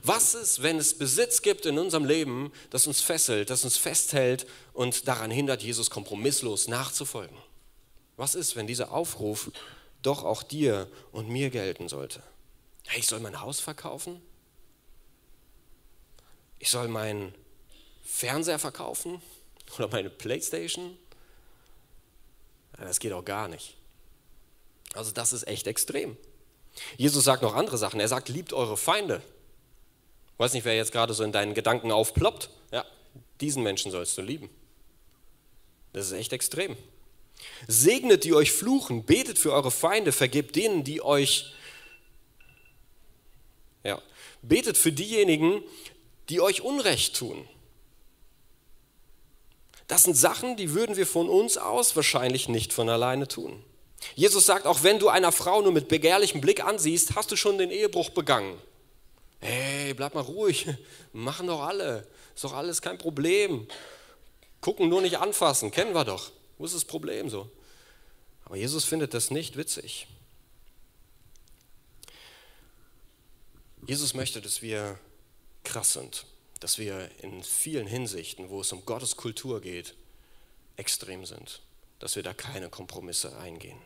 Was ist, wenn es Besitz gibt in unserem Leben, das uns fesselt, das uns festhält und daran hindert, Jesus kompromisslos nachzufolgen? Was ist, wenn dieser Aufruf doch auch dir und mir gelten sollte? Hey, ich soll mein Haus verkaufen? Ich soll meinen Fernseher verkaufen? Oder meine Playstation? Das geht auch gar nicht. Also das ist echt extrem. Jesus sagt noch andere Sachen. Er sagt, liebt eure Feinde. Ich weiß nicht, wer jetzt gerade so in deinen Gedanken aufploppt. Ja, diesen Menschen sollst du lieben. Das ist echt extrem. Segnet die euch fluchen, betet für eure Feinde, vergebt denen, die euch. Ja, betet für diejenigen, die euch Unrecht tun. Das sind Sachen, die würden wir von uns aus wahrscheinlich nicht von alleine tun. Jesus sagt, auch wenn du einer Frau nur mit begehrlichem Blick ansiehst, hast du schon den Ehebruch begangen. Hey, bleib mal ruhig, machen doch alle, ist doch alles kein Problem. Gucken, nur nicht anfassen, kennen wir doch. Wo ist das Problem so? Aber Jesus findet das nicht witzig. Jesus möchte, dass wir krass sind, dass wir in vielen Hinsichten, wo es um Gottes Kultur geht, extrem sind, dass wir da keine Kompromisse eingehen.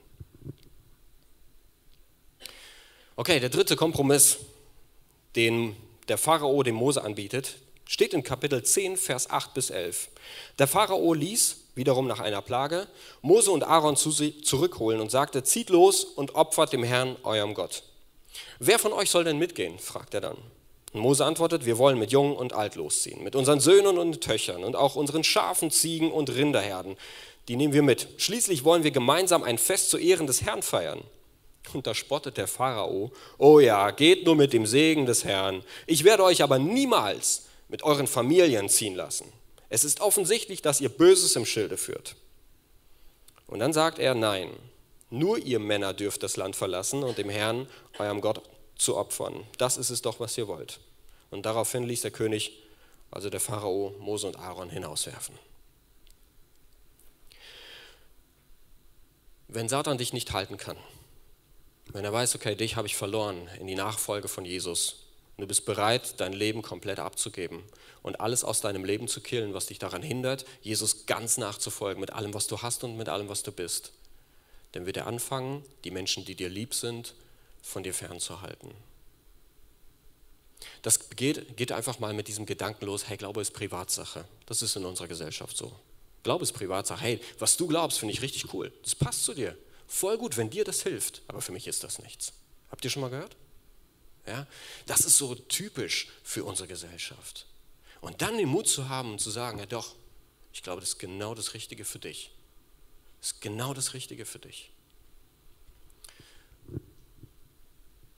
Okay, der dritte Kompromiss den der Pharao dem Mose anbietet, steht in Kapitel 10, Vers 8 bis 11. Der Pharao ließ, wiederum nach einer Plage, Mose und Aaron zu zurückholen und sagte, zieht los und opfert dem Herrn, eurem Gott. Wer von euch soll denn mitgehen? fragt er dann. Und Mose antwortet, wir wollen mit Jung und Alt losziehen, mit unseren Söhnen und Töchtern und auch unseren Schafen, Ziegen und Rinderherden. Die nehmen wir mit. Schließlich wollen wir gemeinsam ein Fest zu Ehren des Herrn feiern. Und da spottet der Pharao, oh ja, geht nur mit dem Segen des Herrn. Ich werde euch aber niemals mit euren Familien ziehen lassen. Es ist offensichtlich, dass ihr Böses im Schilde führt. Und dann sagt er, nein, nur ihr Männer dürft das Land verlassen und dem Herrn, eurem Gott, zu opfern. Das ist es doch, was ihr wollt. Und daraufhin ließ der König, also der Pharao, Mose und Aaron hinauswerfen. Wenn Satan dich nicht halten kann, wenn er weiß, okay, dich habe ich verloren in die Nachfolge von Jesus, und du bist bereit, dein Leben komplett abzugeben und alles aus deinem Leben zu killen, was dich daran hindert, Jesus ganz nachzufolgen mit allem, was du hast und mit allem, was du bist, dann wird er anfangen, die Menschen, die dir lieb sind, von dir fernzuhalten. Das geht, geht einfach mal mit diesem Gedanken los, hey, Glaube ist Privatsache. Das ist in unserer Gesellschaft so. Glaube ist Privatsache. Hey, was du glaubst, finde ich richtig cool. Das passt zu dir. Voll gut, wenn dir das hilft, aber für mich ist das nichts. Habt ihr schon mal gehört? Ja? Das ist so typisch für unsere Gesellschaft. Und dann den Mut zu haben und zu sagen, ja doch, ich glaube, das ist genau das Richtige für dich. Das ist genau das Richtige für dich.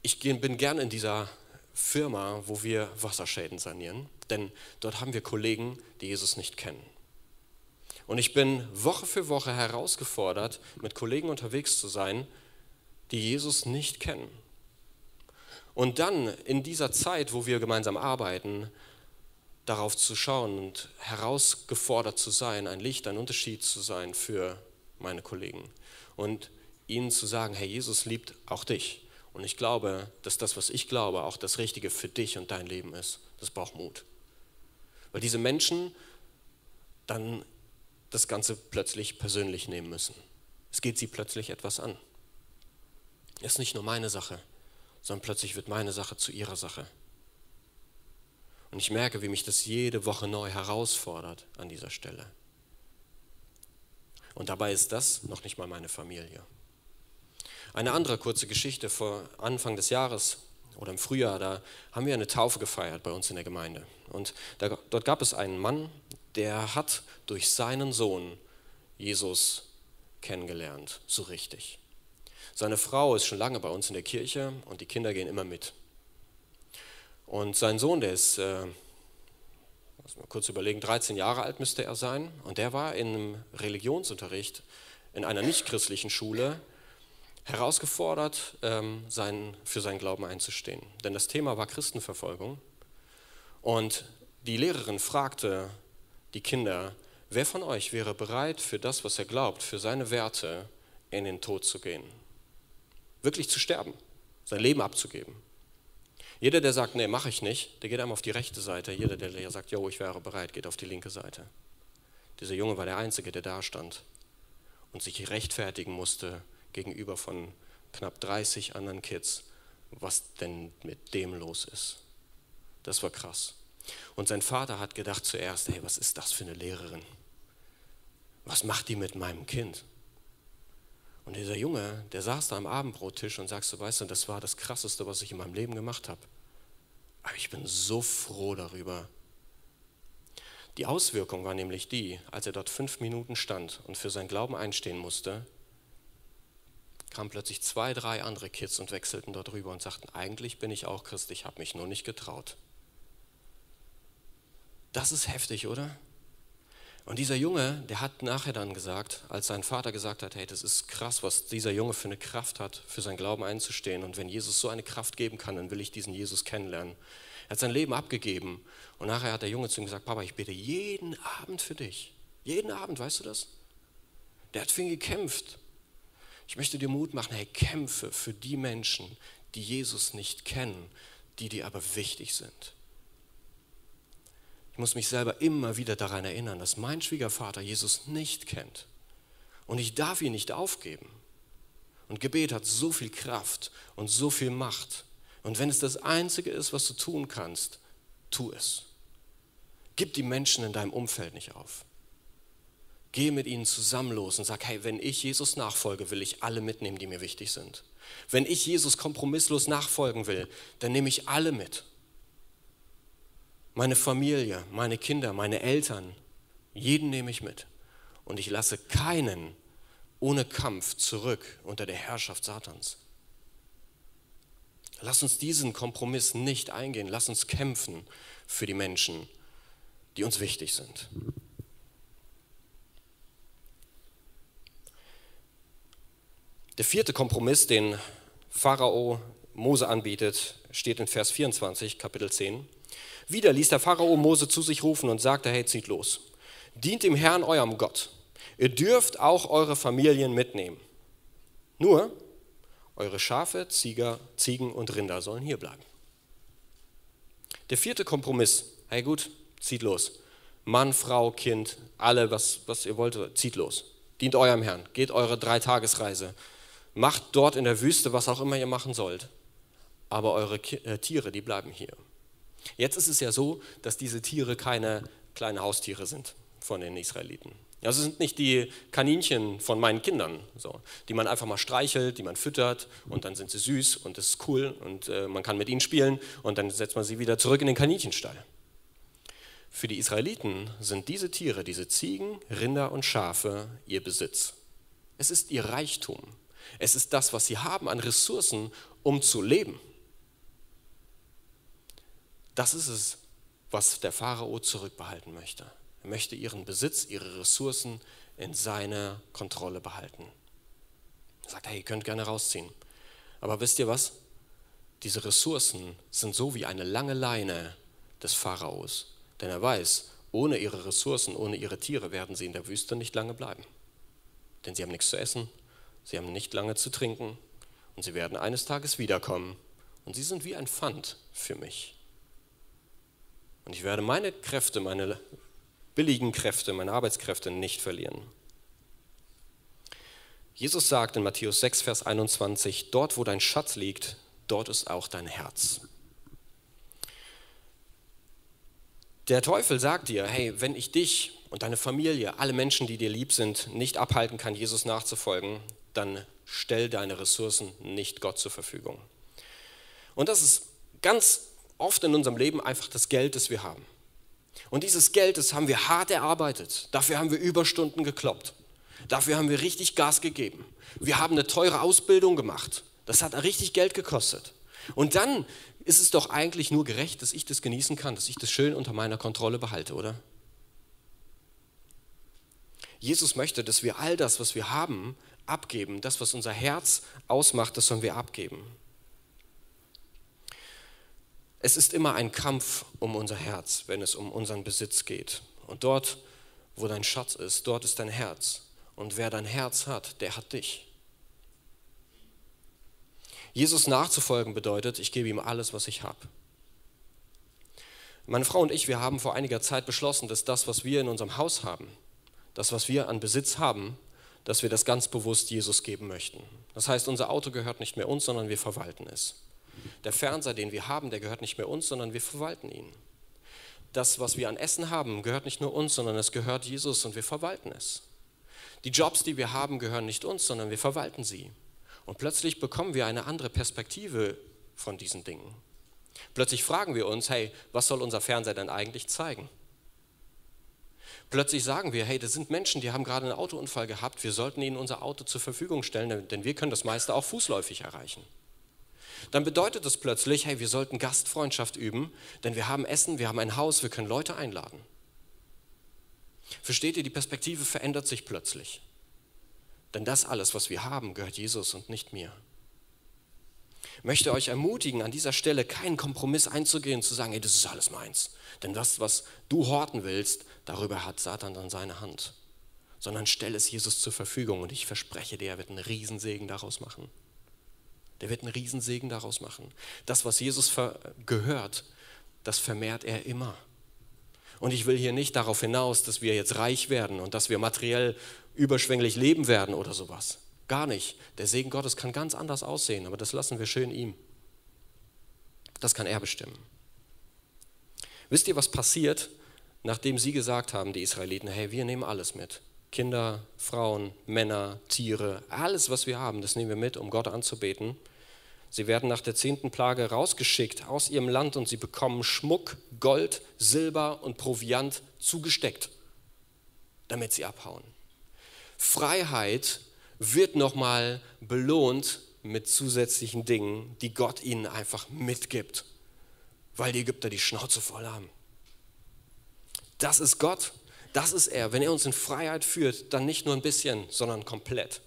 Ich bin gern in dieser Firma, wo wir Wasserschäden sanieren, denn dort haben wir Kollegen, die Jesus nicht kennen. Und ich bin Woche für Woche herausgefordert, mit Kollegen unterwegs zu sein, die Jesus nicht kennen. Und dann in dieser Zeit, wo wir gemeinsam arbeiten, darauf zu schauen und herausgefordert zu sein, ein Licht, ein Unterschied zu sein für meine Kollegen. Und ihnen zu sagen, hey, Jesus liebt auch dich. Und ich glaube, dass das, was ich glaube, auch das Richtige für dich und dein Leben ist. Das braucht Mut. Weil diese Menschen dann das Ganze plötzlich persönlich nehmen müssen. Es geht sie plötzlich etwas an. Es ist nicht nur meine Sache, sondern plötzlich wird meine Sache zu ihrer Sache. Und ich merke, wie mich das jede Woche neu herausfordert an dieser Stelle. Und dabei ist das noch nicht mal meine Familie. Eine andere kurze Geschichte vor Anfang des Jahres oder im Frühjahr, da haben wir eine Taufe gefeiert bei uns in der Gemeinde. Und da, dort gab es einen Mann, der hat durch seinen Sohn Jesus kennengelernt, so richtig. Seine Frau ist schon lange bei uns in der Kirche und die Kinder gehen immer mit. Und sein Sohn, der ist, äh, muss mal kurz überlegen, 13 Jahre alt müsste er sein. Und der war in einem Religionsunterricht in einer nichtchristlichen Schule herausgefordert, ähm, sein, für seinen Glauben einzustehen. Denn das Thema war Christenverfolgung. Und die Lehrerin fragte die Kinder, wer von euch wäre bereit, für das, was er glaubt, für seine Werte in den Tod zu gehen? Wirklich zu sterben, sein Leben abzugeben. Jeder, der sagt, nee, mache ich nicht, der geht einmal auf die rechte Seite. Jeder, der sagt, jo, ich wäre bereit, geht auf die linke Seite. Dieser Junge war der Einzige, der da stand und sich rechtfertigen musste gegenüber von knapp 30 anderen Kids, was denn mit dem los ist. Das war krass. Und sein Vater hat gedacht zuerst, hey, was ist das für eine Lehrerin? Was macht die mit meinem Kind? Und dieser Junge, der saß da am Abendbrottisch und sagte, weißt du, das war das Krasseste, was ich in meinem Leben gemacht habe. Aber ich bin so froh darüber. Die Auswirkung war nämlich die, als er dort fünf Minuten stand und für seinen Glauben einstehen musste, kamen plötzlich zwei, drei andere Kids und wechselten dort rüber und sagten, eigentlich bin ich auch Christ, ich habe mich nur nicht getraut. Das ist heftig, oder? Und dieser Junge, der hat nachher dann gesagt, als sein Vater gesagt hat, hey, das ist krass, was dieser Junge für eine Kraft hat, für seinen Glauben einzustehen. Und wenn Jesus so eine Kraft geben kann, dann will ich diesen Jesus kennenlernen. Er hat sein Leben abgegeben. Und nachher hat der Junge zu ihm gesagt, Papa, ich bete jeden Abend für dich. Jeden Abend, weißt du das? Der hat für ihn gekämpft. Ich möchte dir Mut machen, hey, kämpfe für die Menschen, die Jesus nicht kennen, die dir aber wichtig sind. Ich muss mich selber immer wieder daran erinnern, dass mein Schwiegervater Jesus nicht kennt. Und ich darf ihn nicht aufgeben. Und Gebet hat so viel Kraft und so viel Macht. Und wenn es das Einzige ist, was du tun kannst, tu es. Gib die Menschen in deinem Umfeld nicht auf. Geh mit ihnen zusammen los und sag, hey, wenn ich Jesus nachfolge, will ich alle mitnehmen, die mir wichtig sind. Wenn ich Jesus kompromisslos nachfolgen will, dann nehme ich alle mit. Meine Familie, meine Kinder, meine Eltern, jeden nehme ich mit. Und ich lasse keinen ohne Kampf zurück unter der Herrschaft Satans. Lass uns diesen Kompromiss nicht eingehen. Lass uns kämpfen für die Menschen, die uns wichtig sind. Der vierte Kompromiss, den Pharao Mose anbietet, steht in Vers 24, Kapitel 10. Wieder ließ der Pharao Mose zu sich rufen und sagte, hey, zieht los. Dient dem Herrn, eurem Gott. Ihr dürft auch eure Familien mitnehmen. Nur, eure Schafe, Zieger, Ziegen und Rinder sollen hier bleiben. Der vierte Kompromiss, hey gut, zieht los. Mann, Frau, Kind, alle, was, was ihr wollt, zieht los. Dient eurem Herrn, geht eure Dreitagesreise macht dort in der Wüste, was auch immer ihr machen sollt. Aber eure äh, Tiere, die bleiben hier. Jetzt ist es ja so, dass diese Tiere keine kleinen Haustiere sind von den Israeliten. Also sind nicht die Kaninchen von meinen Kindern, so, die man einfach mal streichelt, die man füttert und dann sind sie süß und das ist cool und äh, man kann mit ihnen spielen und dann setzt man sie wieder zurück in den Kaninchenstall. Für die Israeliten sind diese Tiere, diese Ziegen, Rinder und Schafe ihr Besitz. Es ist ihr Reichtum. Es ist das, was sie haben an Ressourcen, um zu leben. Das ist es, was der Pharao zurückbehalten möchte. Er möchte ihren Besitz, ihre Ressourcen in seiner Kontrolle behalten. Er sagt, hey, ihr könnt gerne rausziehen. Aber wisst ihr was? diese Ressourcen sind so wie eine lange Leine des Pharaos. Denn er weiß, ohne ihre Ressourcen, ohne ihre Tiere werden sie in der Wüste nicht lange bleiben. Denn sie haben nichts zu essen, sie haben nicht lange zu trinken und sie werden eines Tages wiederkommen und sie sind wie ein Pfand für mich. Und ich werde meine Kräfte, meine billigen Kräfte, meine Arbeitskräfte nicht verlieren. Jesus sagt in Matthäus 6, Vers 21, dort wo dein Schatz liegt, dort ist auch dein Herz. Der Teufel sagt dir, hey, wenn ich dich und deine Familie, alle Menschen, die dir lieb sind, nicht abhalten kann, Jesus nachzufolgen, dann stell deine Ressourcen nicht Gott zur Verfügung. Und das ist ganz oft in unserem Leben einfach das Geld, das wir haben. Und dieses Geld, das haben wir hart erarbeitet. Dafür haben wir Überstunden gekloppt. Dafür haben wir richtig Gas gegeben. Wir haben eine teure Ausbildung gemacht. Das hat richtig Geld gekostet. Und dann ist es doch eigentlich nur gerecht, dass ich das genießen kann, dass ich das schön unter meiner Kontrolle behalte, oder? Jesus möchte, dass wir all das, was wir haben, abgeben. Das, was unser Herz ausmacht, das sollen wir abgeben. Es ist immer ein Kampf um unser Herz, wenn es um unseren Besitz geht. Und dort, wo dein Schatz ist, dort ist dein Herz. Und wer dein Herz hat, der hat dich. Jesus nachzufolgen bedeutet, ich gebe ihm alles, was ich habe. Meine Frau und ich, wir haben vor einiger Zeit beschlossen, dass das, was wir in unserem Haus haben, das, was wir an Besitz haben, dass wir das ganz bewusst Jesus geben möchten. Das heißt, unser Auto gehört nicht mehr uns, sondern wir verwalten es. Der Fernseher, den wir haben, der gehört nicht mehr uns, sondern wir verwalten ihn. Das, was wir an Essen haben, gehört nicht nur uns, sondern es gehört Jesus und wir verwalten es. Die Jobs, die wir haben, gehören nicht uns, sondern wir verwalten sie. Und plötzlich bekommen wir eine andere Perspektive von diesen Dingen. Plötzlich fragen wir uns, hey, was soll unser Fernseher denn eigentlich zeigen? Plötzlich sagen wir, hey, das sind Menschen, die haben gerade einen Autounfall gehabt, wir sollten ihnen unser Auto zur Verfügung stellen, denn wir können das meiste auch fußläufig erreichen dann bedeutet das plötzlich, hey, wir sollten Gastfreundschaft üben, denn wir haben Essen, wir haben ein Haus, wir können Leute einladen. Versteht ihr, die Perspektive verändert sich plötzlich. Denn das alles, was wir haben, gehört Jesus und nicht mir. Ich möchte euch ermutigen, an dieser Stelle keinen Kompromiss einzugehen, zu sagen, hey, das ist alles meins. Denn das, was du horten willst, darüber hat Satan dann seine Hand. Sondern stell es Jesus zur Verfügung und ich verspreche dir, er wird einen Riesensegen daraus machen. Der wird einen Riesensegen daraus machen. Das, was Jesus gehört, das vermehrt er immer. Und ich will hier nicht darauf hinaus, dass wir jetzt reich werden und dass wir materiell überschwänglich leben werden oder sowas. Gar nicht. Der Segen Gottes kann ganz anders aussehen, aber das lassen wir schön ihm. Das kann er bestimmen. Wisst ihr, was passiert, nachdem sie gesagt haben, die Israeliten, hey, wir nehmen alles mit. Kinder, Frauen, Männer, Tiere, alles, was wir haben, das nehmen wir mit, um Gott anzubeten. Sie werden nach der zehnten Plage rausgeschickt aus ihrem Land und sie bekommen Schmuck, Gold, Silber und Proviant zugesteckt, damit sie abhauen. Freiheit wird nochmal belohnt mit zusätzlichen Dingen, die Gott ihnen einfach mitgibt, weil die Ägypter die Schnauze voll haben. Das ist Gott. Das ist er. Wenn er uns in Freiheit führt, dann nicht nur ein bisschen, sondern komplett.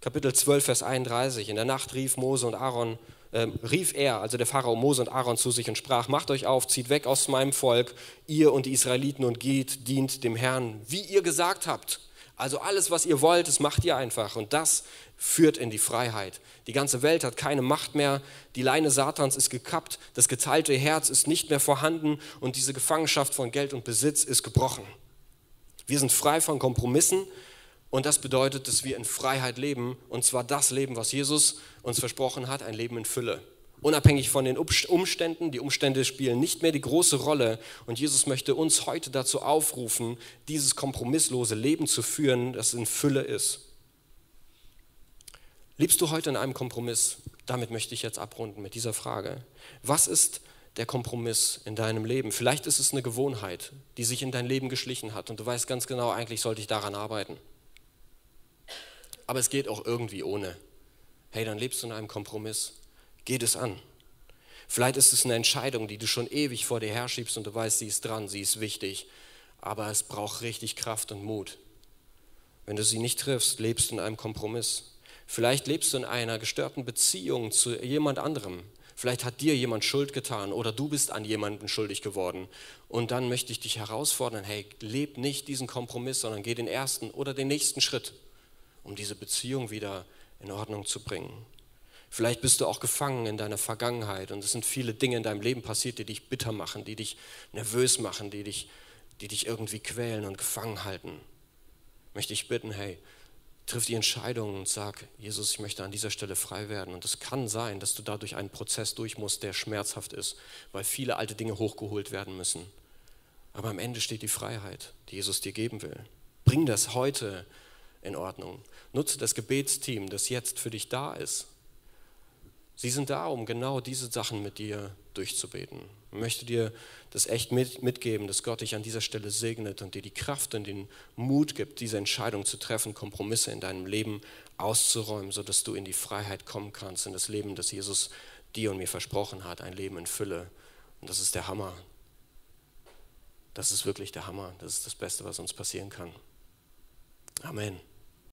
Kapitel 12, Vers 31. In der Nacht rief Mose und Aaron, äh, rief er, also der Pharao Mose und Aaron zu sich und sprach: Macht euch auf, zieht weg aus meinem Volk, ihr und die Israeliten, und geht, dient dem Herrn, wie ihr gesagt habt. Also alles, was ihr wollt, das macht ihr einfach. Und das führt in die Freiheit. Die ganze Welt hat keine Macht mehr. Die Leine Satans ist gekappt. Das geteilte Herz ist nicht mehr vorhanden. Und diese Gefangenschaft von Geld und Besitz ist gebrochen. Wir sind frei von Kompromissen. Und das bedeutet, dass wir in Freiheit leben. Und zwar das Leben, was Jesus uns versprochen hat, ein Leben in Fülle. Unabhängig von den Umständen, die Umstände spielen nicht mehr die große Rolle. Und Jesus möchte uns heute dazu aufrufen, dieses kompromisslose Leben zu führen, das in Fülle ist. Lebst du heute in einem Kompromiss? Damit möchte ich jetzt abrunden mit dieser Frage. Was ist der Kompromiss in deinem Leben? Vielleicht ist es eine Gewohnheit, die sich in dein Leben geschlichen hat und du weißt ganz genau, eigentlich sollte ich daran arbeiten. Aber es geht auch irgendwie ohne. Hey, dann lebst du in einem Kompromiss. Geht es an. Vielleicht ist es eine Entscheidung, die du schon ewig vor dir herschiebst und du weißt, sie ist dran, sie ist wichtig, aber es braucht richtig Kraft und Mut. Wenn du sie nicht triffst, lebst du in einem Kompromiss. Vielleicht lebst du in einer gestörten Beziehung zu jemand anderem. Vielleicht hat dir jemand Schuld getan oder du bist an jemanden schuldig geworden. Und dann möchte ich dich herausfordern, hey, leb nicht diesen Kompromiss, sondern geh den ersten oder den nächsten Schritt, um diese Beziehung wieder in Ordnung zu bringen. Vielleicht bist du auch gefangen in deiner Vergangenheit und es sind viele Dinge in deinem Leben passiert, die dich bitter machen, die dich nervös machen, die dich, die dich irgendwie quälen und gefangen halten. Möchte ich bitten, hey, triff die Entscheidung und sag, Jesus, ich möchte an dieser Stelle frei werden. Und es kann sein, dass du dadurch einen Prozess durch musst, der schmerzhaft ist, weil viele alte Dinge hochgeholt werden müssen. Aber am Ende steht die Freiheit, die Jesus dir geben will. Bring das heute in Ordnung. Nutze das Gebetsteam, das jetzt für dich da ist. Sie sind da, um genau diese Sachen mit dir durchzubeten. Ich möchte dir das echt mit, mitgeben, dass Gott dich an dieser Stelle segnet und dir die Kraft und den Mut gibt, diese Entscheidung zu treffen, Kompromisse in deinem Leben auszuräumen, sodass du in die Freiheit kommen kannst, in das Leben, das Jesus dir und mir versprochen hat, ein Leben in Fülle. Und das ist der Hammer. Das ist wirklich der Hammer. Das ist das Beste, was uns passieren kann. Amen.